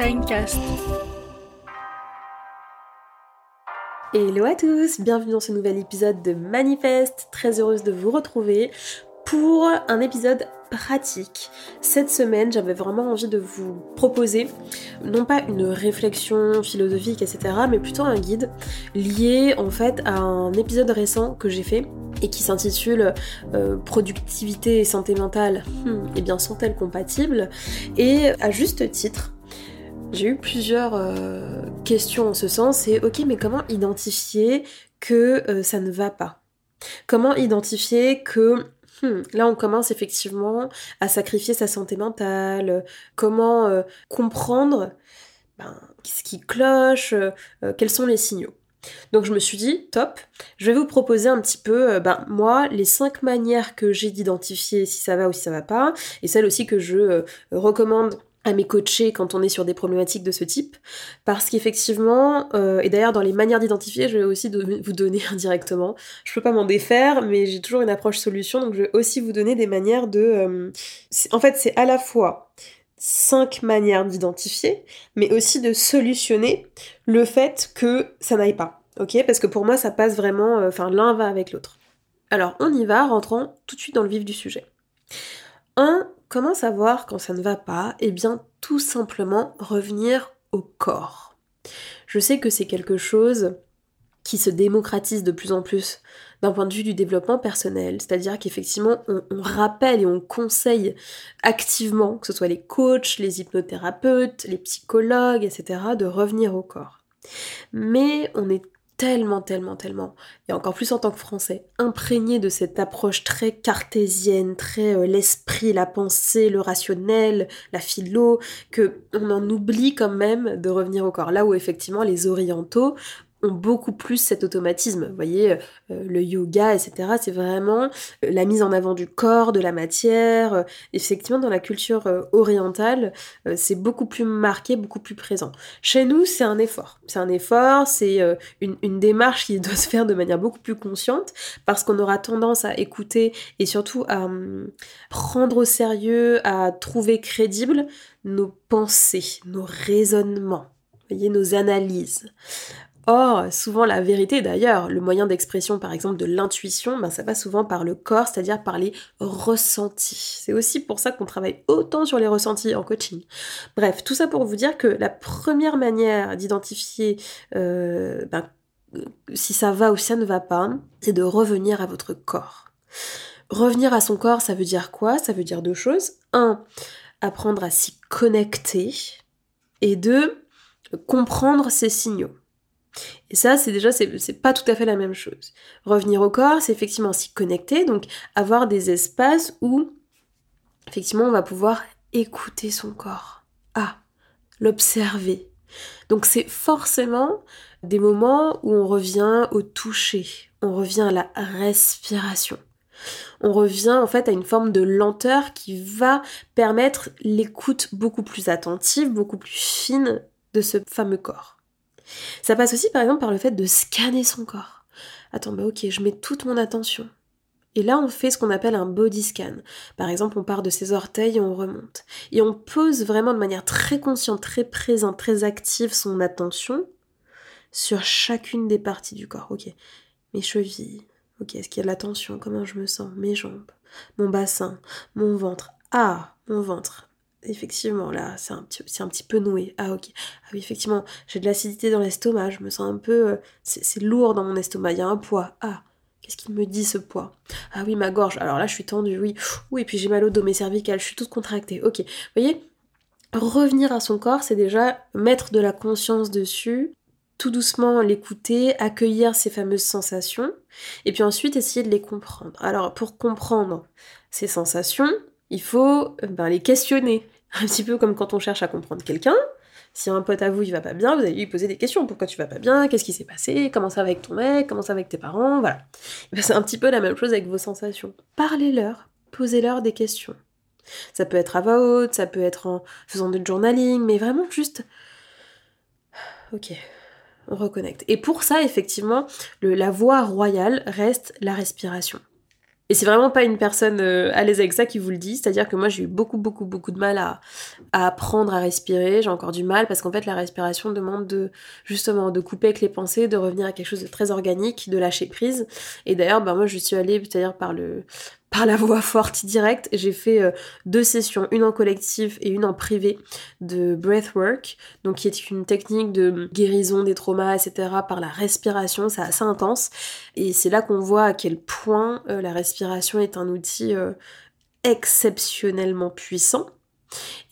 Hello à tous, bienvenue dans ce nouvel épisode de Manifeste. Très heureuse de vous retrouver pour un épisode pratique. Cette semaine, j'avais vraiment envie de vous proposer, non pas une réflexion philosophique, etc., mais plutôt un guide lié en fait à un épisode récent que j'ai fait et qui s'intitule euh, Productivité et santé mentale, hmm, et bien sont-elles compatibles? Et à juste titre, j'ai eu plusieurs euh, questions en ce sens, et ok, mais comment identifier que euh, ça ne va pas? Comment identifier que Hmm, là, on commence effectivement à sacrifier sa santé mentale, comment euh, comprendre ben, ce qui cloche, quels sont les signaux? Donc je me suis dit, top, je vais vous proposer un petit peu, ben, moi, les cinq manières que j'ai d'identifier si ça va ou si ça va pas, et celles aussi que je recommande à mes coachés quand on est sur des problématiques de ce type, parce qu'effectivement, euh, et d'ailleurs dans les manières d'identifier, je vais aussi vous donner indirectement, je peux pas m'en défaire, mais j'ai toujours une approche solution, donc je vais aussi vous donner des manières de... Euh, en fait, c'est à la fois cinq manières d'identifier, mais aussi de solutionner le fait que ça n'aille pas, ok? Parce que pour moi, ça passe vraiment, euh, enfin l'un va avec l'autre. Alors, on y va, rentrons tout de suite dans le vif du sujet. Comment savoir quand ça ne va pas? Eh bien, tout simplement revenir au corps. Je sais que c'est quelque chose qui se démocratise de plus en plus d'un point de vue du développement personnel, c'est-à-dire qu'effectivement on, on, rappelle et on conseille activement, que ce soit les coachs, les hypnothérapeutes, les psychologues, etc., de revenir au corps. Mais on est tellement, tellement, tellement, et encore plus en tant que français, imprégné de cette approche très cartésienne, très euh, l'esprit, la pensée, le rationnel, la philo, que on en oublie quand même de revenir au corps. Là où effectivement les orientaux ont beaucoup plus cet automatisme. Vous voyez, euh, le yoga, etc., c'est vraiment euh, la mise en avant du corps, de la matière. Euh, effectivement, dans la culture orientale, c'est beaucoup plus marqué, beaucoup plus présent. Chez nous, c'est un effort. C'est un effort, c'est une, démarche qui doit se faire de manière beaucoup plus consciente, parce qu'on aura tendance à écouter et surtout à hum, prendre au sérieux, à trouver crédibles nos pensées, nos raisonnements. Voyez, nos analyses. Or, souvent la vérité d'ailleurs, le moyen d'expression par exemple de l'intuition, ben, ça passe souvent par le corps, c'est-à-dire par les ressentis. C'est aussi pour ça qu'on travaille autant sur les ressentis en coaching. Bref, tout ça pour vous dire que la première manière d'identifier euh, ben, si ça va ou si ça ne va pas, c'est de revenir à votre corps. Revenir à son corps, ça veut dire quoi? Ça veut dire deux choses. Un, apprendre à s'y connecter. Et deux, comprendre ses signaux. Et ça, c'est déjà, c'est pas tout à fait la même chose. Revenir au corps, c'est effectivement s'y connecter, donc avoir des espaces où, effectivement, on va pouvoir écouter son corps. Ah, l'observer. Donc c'est forcément des moments où on revient au toucher, on revient à la respiration. On revient en fait à une forme de lenteur qui va permettre l'écoute beaucoup plus attentive, beaucoup plus fine de ce fameux corps. Ça passe aussi par exemple par le fait de scanner son corps. Attends, bah ok, je mets toute mon attention. Et là, on fait ce qu'on appelle un body scan. Par exemple, on part de ses orteils et on remonte. Et on pose vraiment de manière très consciente, très présente, très active son attention sur chacune des parties du corps. Ok, mes chevilles. Ok, est-ce qu'il y a de la tension? Comment je me sens? Mes jambes, mon bassin, mon ventre. Ah, mon ventre effectivement, là, c'est un, petit, un petit peu noué. Ah, ok. Ah oui, effectivement, j'ai de l'acidité dans l'estomac, je me sens un peu. Euh, c'est lourd dans mon estomac, il y a un poids. Ah, qu'est-ce qu'il me dit ce poids? Ah oui, ma gorge. Alors là, je suis tendue, oui. Oui, et puis j'ai mal au dos, mes cervicales, je suis toute contractée. Ok. Vous voyez Revenir à son corps, c'est déjà mettre de la conscience dessus, tout doucement l'écouter, accueillir ces fameuses sensations, et puis ensuite essayer de les comprendre. Alors, pour comprendre ces sensations, il faut euh, ben, les questionner. Un petit peu comme quand on cherche à comprendre quelqu'un. Si un pote à vous il va pas bien, vous allez lui poser des questions. Pourquoi tu vas pas bien? Qu'est-ce qui s'est passé? Comment ça va avec ton mec? Comment ça va avec tes parents? Voilà. Ben, c'est un petit peu la même chose avec vos sensations. Parlez-leur, posez-leur des questions. Ça peut être à voix haute, ça peut être en faisant du journaling, mais vraiment juste. Ok, on reconnecte. Et pour ça, effectivement, la voie royale reste la respiration. Et c'est vraiment pas une personne euh, à l'aise avec ça qui vous le dit, c'est-à-dire que moi j'ai eu beaucoup beaucoup beaucoup de mal à, apprendre à respirer, j'ai encore du mal parce qu'en fait la respiration demande de justement de couper avec les pensées, de revenir à quelque chose de très organique, de lâcher prise. Et d'ailleurs bah moi je suis allée c'est-à-dire par le par la voix forte directe. J'ai fait euh, deux sessions, une en collectif et une en privé de breathwork, donc qui est une technique de guérison des traumas, etc. par la respiration. C'est assez intense et c'est là qu'on voit à quel point euh, la respiration est un outil euh, exceptionnellement puissant.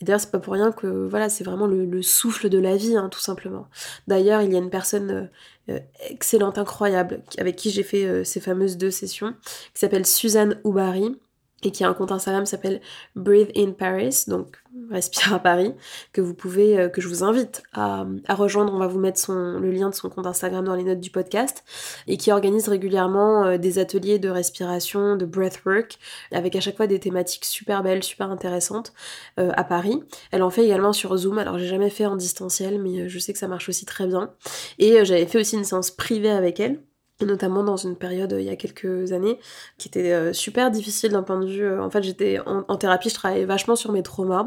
Et d'ailleurs, c'est pas pour rien que voilà, c'est vraiment le, souffle de la vie, hein, tout simplement. D'ailleurs, il y a une personne euh, excellente, incroyable, avec qui j'ai fait euh, ces fameuses deux sessions, qui s'appelle Suzanne Oubari, et qui a un compte Instagram qui s'appelle Breathe in Paris, donc Respire à Paris, que vous pouvez, euh, que je vous invite à, rejoindre. On va vous mettre le lien de son compte Instagram dans les notes du podcast, et qui organise régulièrement euh, des ateliers de respiration, de breathwork, avec à chaque fois des thématiques super belles, super intéressantes euh, à Paris. Elle en fait également sur Zoom. Alors j'ai jamais fait en distanciel, mais je sais que ça marche aussi très bien. Et j'avais fait aussi une séance privée avec elle notamment dans une période euh, il y a quelques années qui était euh, super difficile d'un point de vue euh, en fait j'étais en, thérapie je travaillais vachement sur mes traumas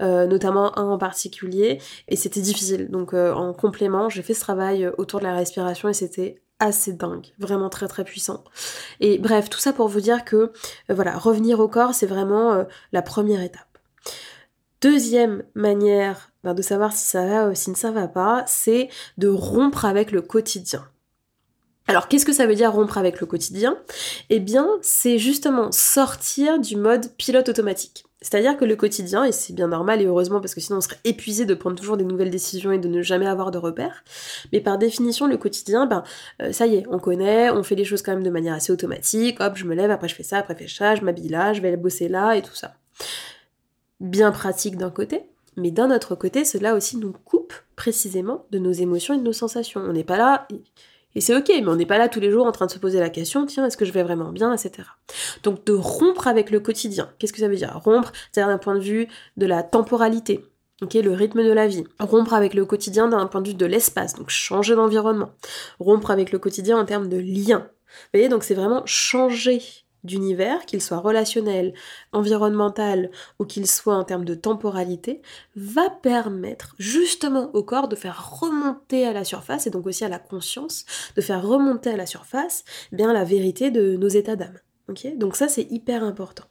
notamment un en particulier et c'était difficile donc en complément j'ai fait ce travail autour de la respiration et c'était assez dingue, vraiment très très puissant. Et bref, tout ça pour vous dire que voilà, revenir au corps, c'est vraiment la première étape. Deuxième manière ben, de savoir si ça va ou si ça ne va pas, c'est de rompre avec le quotidien. Alors qu'est-ce que ça veut dire rompre avec le quotidien? Eh bien, c'est justement sortir du mode pilote automatique. C'est-à-dire que le quotidien, et c'est bien normal et heureusement parce que sinon on serait épuisé de prendre toujours des nouvelles décisions et de ne jamais avoir de repères, mais par définition le quotidien, ben euh, ça y est, on connaît, on fait les choses quand même de manière assez automatique, hop, je me lève, après je fais ça, après je fais ça, je m'habille là, je vais bosser là et tout ça. Bien pratique d'un côté, mais d'un autre côté, cela aussi nous coupe précisément de nos émotions et de nos sensations. On n'est pas là, et c'est ok, mais on n'est pas là tous les jours en train de se poser la question, tiens, est-ce que je vais vraiment bien, etc. Donc de rompre avec le quotidien. Qu'est-ce que ça veut dire? Rompre, c'est-à-dire d'un point de vue de la temporalité. ok, le rythme de la vie. Rompre avec le quotidien d'un point de vue de l'espace, donc changer d'environnement. Rompre avec le quotidien en termes de lien. Vous voyez, donc c'est vraiment changer d'univers, qu'il soit relationnel, environnemental ou qu'il soit en termes de temporalité, va permettre justement au corps de faire remonter à la surface et donc aussi à la conscience, de faire remonter à la surface eh bien la vérité de nos états d'âme. donc ça c'est hyper important.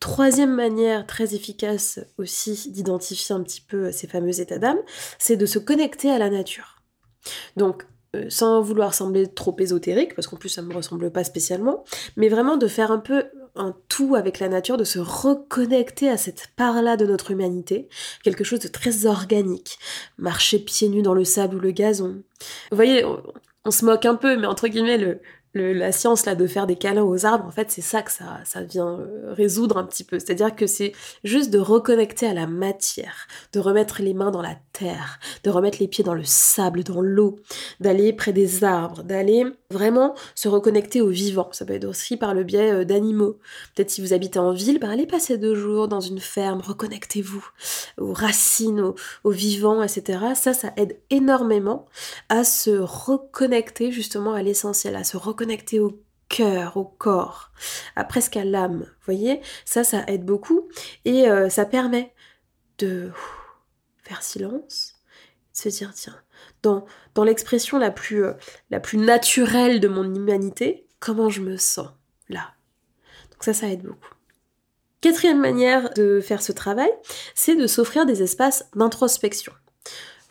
Troisième manière très efficace aussi d'identifier un petit peu ces fameux états d'âme, c'est de se connecter à la nature. Donc euh, sans vouloir sembler trop ésotérique, parce qu'en plus ça me ressemble pas spécialement, mais vraiment de faire un peu un tout avec la nature, de se reconnecter à cette part-là de notre humanité, quelque chose de très organique. Marcher pieds nus dans le sable ou le gazon. Vous voyez, on se moque un peu, mais entre guillemets, le, la science là de faire des câlins aux arbres, en fait, c'est ça que ça, ça vient euh, résoudre un petit peu. C'est-à-dire que c'est juste de reconnecter à la matière, de remettre les mains dans la terre, de remettre les pieds dans le sable, dans l'eau, d'aller près des arbres, d'aller vraiment se reconnecter au vivant. Ça peut être aussi par le biais euh, d'animaux. Peut-être si vous habitez en ville, ben allez passer deux jours dans une ferme, reconnectez-vous aux racines, aux, aux vivants, etc. Ça, ça aide énormément à se reconnecter justement à l'essentiel, à se reconnecter au cœur, au corps, à presque à l'âme. Vous voyez, ça, ça aide beaucoup et euh, ça permet de faire silence, de se dire tiens, dans, dans l'expression la plus, euh, la plus naturelle de mon humanité, comment je me sens là? Donc ça, ça aide beaucoup. Quatrième manière de faire ce travail, c'est de s'offrir des espaces d'introspection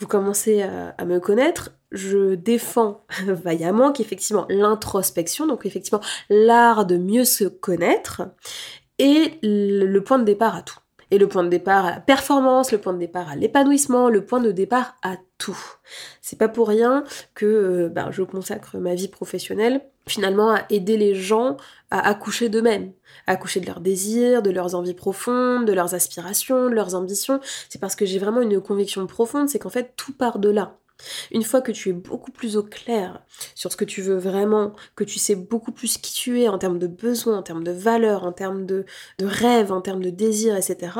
vous commencez à, me connaître, je défends vaillamment qu'effectivement l'introspection, donc effectivement l'art de mieux se connaître, est le point de départ à tout. Et le point de départ à la performance, le point de départ à l'épanouissement, le point de départ à tout. C'est pas pour rien que euh, ben, je consacre ma vie professionnelle finalement à aider les gens à accoucher d'eux-mêmes, à accoucher de leurs désirs, de leurs envies profondes, de leurs aspirations, de leurs ambitions. C'est parce que j'ai vraiment une conviction profonde, c'est qu'en fait tout part de là. Une fois que tu es beaucoup plus au clair sur ce que tu veux vraiment, que tu sais beaucoup plus qui tu es en termes de besoins, en termes de valeurs, en termes de, rêves, en termes de désirs, etc.,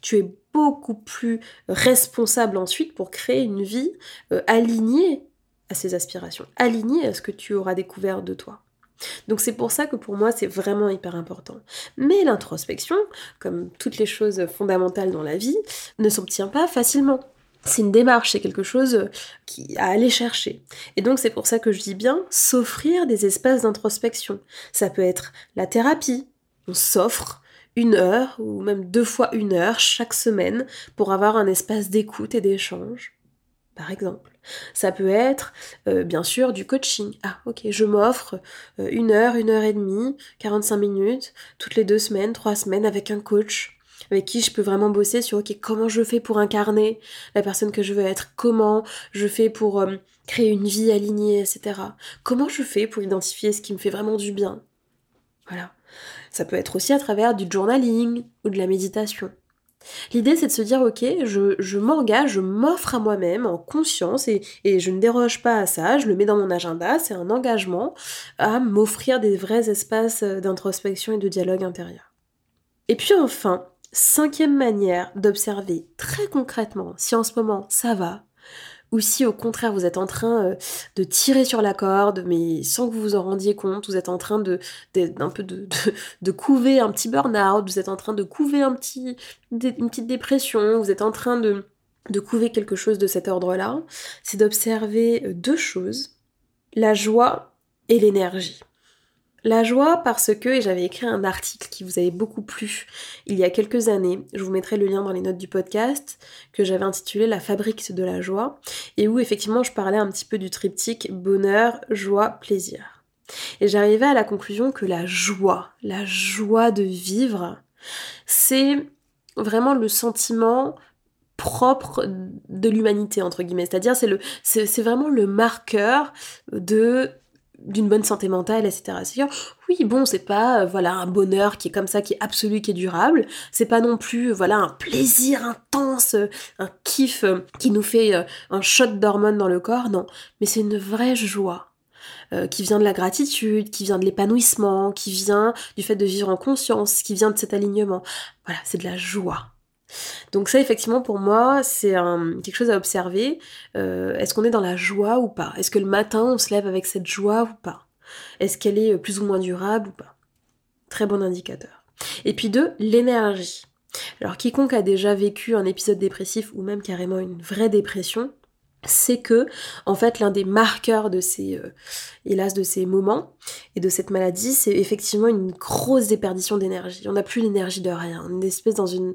tu es beaucoup plus responsable ensuite pour créer une vie euh, alignée à ces aspirations, alignée à ce que tu auras découvert de toi. Donc c'est pour ça que pour moi c'est vraiment hyper important. Mais l'introspection, comme toutes les choses fondamentales dans la vie, ne s'obtient pas facilement. C'est une démarche, c'est quelque chose qui à aller chercher. Et donc c'est pour ça que je dis bien s'offrir des espaces d'introspection. Ça peut être la thérapie. On s'offre une heure ou même deux fois une heure chaque semaine pour avoir un espace d'écoute et d'échange, par exemple. Ça peut être, euh, bien sûr, du coaching. Ah, ok, je m'offre euh, une heure, une heure et demie, 45 minutes, toutes les deux semaines, trois semaines avec un coach avec qui je peux vraiment bosser sur ok comment je fais pour incarner la personne que je veux être, comment je fais pour euh, créer une vie alignée, etc. Comment je fais pour identifier ce qui me fait vraiment du bien. Voilà. Ça peut être aussi à travers du journaling ou de la méditation. L'idée, c'est de se dire, ok, je, m'engage, je m'offre à moi-même en conscience et, et, je ne déroge pas à ça, je le mets dans mon agenda, c'est un engagement à m'offrir des vrais espaces d'introspection et de dialogue intérieur. Et puis enfin, cinquième manière d'observer très concrètement si en ce moment ça va, ou si au contraire vous êtes en train euh, de tirer sur la corde, mais sans que vous vous en rendiez compte, vous êtes en train de, d'un peu de, de, couver un petit burn-out, vous êtes en train de couver un petit, une petite dépression, vous êtes en train de, de couver quelque chose de cet ordre-là, c'est d'observer euh, deux choses, la joie et l'énergie. La joie parce que, et j'avais écrit un article qui vous avait beaucoup plu il y a quelques années, je vous mettrai le lien dans les notes du podcast, que j'avais intitulé La fabrique de la joie, et où effectivement je parlais un petit peu du triptyque bonheur, joie, plaisir. Et j'arrivais à la conclusion que la joie, la joie de vivre, c'est vraiment le sentiment propre de l'humanité entre guillemets c'est-à-dire c'est c'est vraiment le marqueur de d'une bonne santé mentale, etc. C'est oui, bon, c'est pas euh, voilà un bonheur qui est comme ça, qui est absolu, qui est durable. C'est pas non plus euh, voilà un plaisir intense, euh, un kiff qui nous fait un shot d'hormones dans le corps. Non, mais c'est une vraie joie. qui vient de la gratitude, qui vient de l'épanouissement, qui vient du fait de vivre en conscience, qui vient de cet alignement. Voilà, c'est de la joie. Donc ça, effectivement, pour moi, c'est quelque chose à observer. Euh, est-ce qu'on est dans la joie ou pas? Est-ce que le matin, on se lève avec cette joie ou pas? Est-ce qu'elle est plus ou moins durable ou pas? Très bon indicateur. Et puis deux, l'énergie. Alors quiconque a déjà vécu un épisode dépressif ou même carrément une vraie dépression, c'est que en fait l'un des marqueurs de ces euh, hélas de ces moments et de cette maladie c'est effectivement une grosse déperdition d'énergie on n'a plus l'énergie de rien on est espèce dans une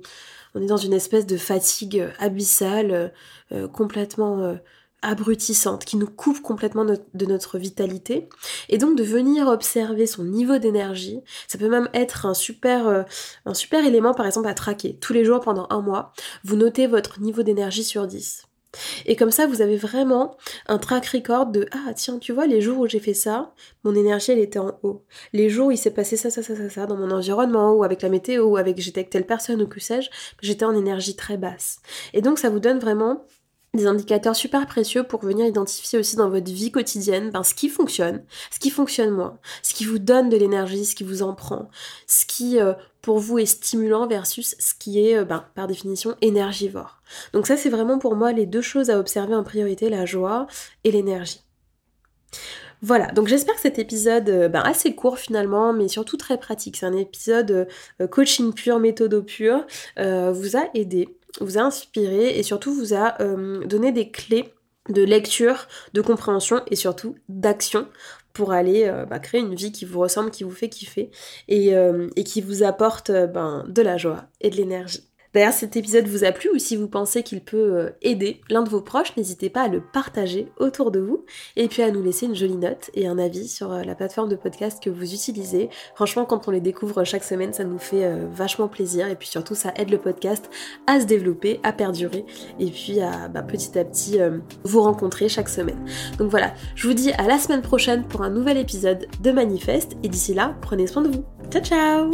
on est dans une espèce de fatigue abyssale, euh, euh, complètement euh, abrutissante, qui nous coupe complètement de notre vitalité. Et donc de venir observer son niveau d'énergie, ça peut même être un super, un super élément par exemple à traquer. Tous les jours pendant un mois, vous notez votre niveau d'énergie sur 10. Et comme ça, vous avez vraiment un track record de Ah, tiens, tu vois, les jours où j'ai fait ça, mon énergie, elle était en haut. Les jours où il s'est passé ça, ça, ça, ça, ça, dans mon environnement, ou avec la météo, ou avec j'étais avec telle personne, ou que sais-je, j'étais en énergie très basse. Et donc, ça vous donne vraiment des indicateurs super précieux pour venir identifier aussi dans votre vie quotidienne ben, ce qui fonctionne, ce qui fonctionne moins, ce qui vous donne de l'énergie, ce qui vous en prend, ce qui euh, pour vous est stimulant versus ce qui est euh, ben, par définition énergivore. Donc ça c'est vraiment pour moi les deux choses à observer en priorité, la joie et l'énergie. Voilà, donc j'espère que cet épisode, euh, ben, assez court finalement, mais surtout très pratique, c'est un épisode coaching pur, méthode pur, vous a aidé vous a inspiré et surtout vous a euh, donné des clés de lecture, de compréhension et surtout d'action pour aller euh, bah, créer une vie qui vous ressemble, qui vous fait kiffer et, euh, et qui vous apporte ben, de la joie et de l'énergie. D'ailleurs, cet épisode vous a plu ou si vous pensez qu'il peut euh, aider l'un de vos proches, n'hésitez pas à le partager autour de vous et puis à nous laisser une jolie note et un avis sur euh, la plateforme de podcast que vous utilisez. Franchement, quand on les découvre chaque semaine, ça nous fait euh, vachement plaisir et puis surtout, ça aide le podcast à se développer, à perdurer et puis à bah, petit à petit vous rencontrer chaque semaine. Donc voilà, je vous dis à la semaine prochaine pour un nouvel épisode de Manifeste et d'ici là, prenez soin de vous. Ciao ciao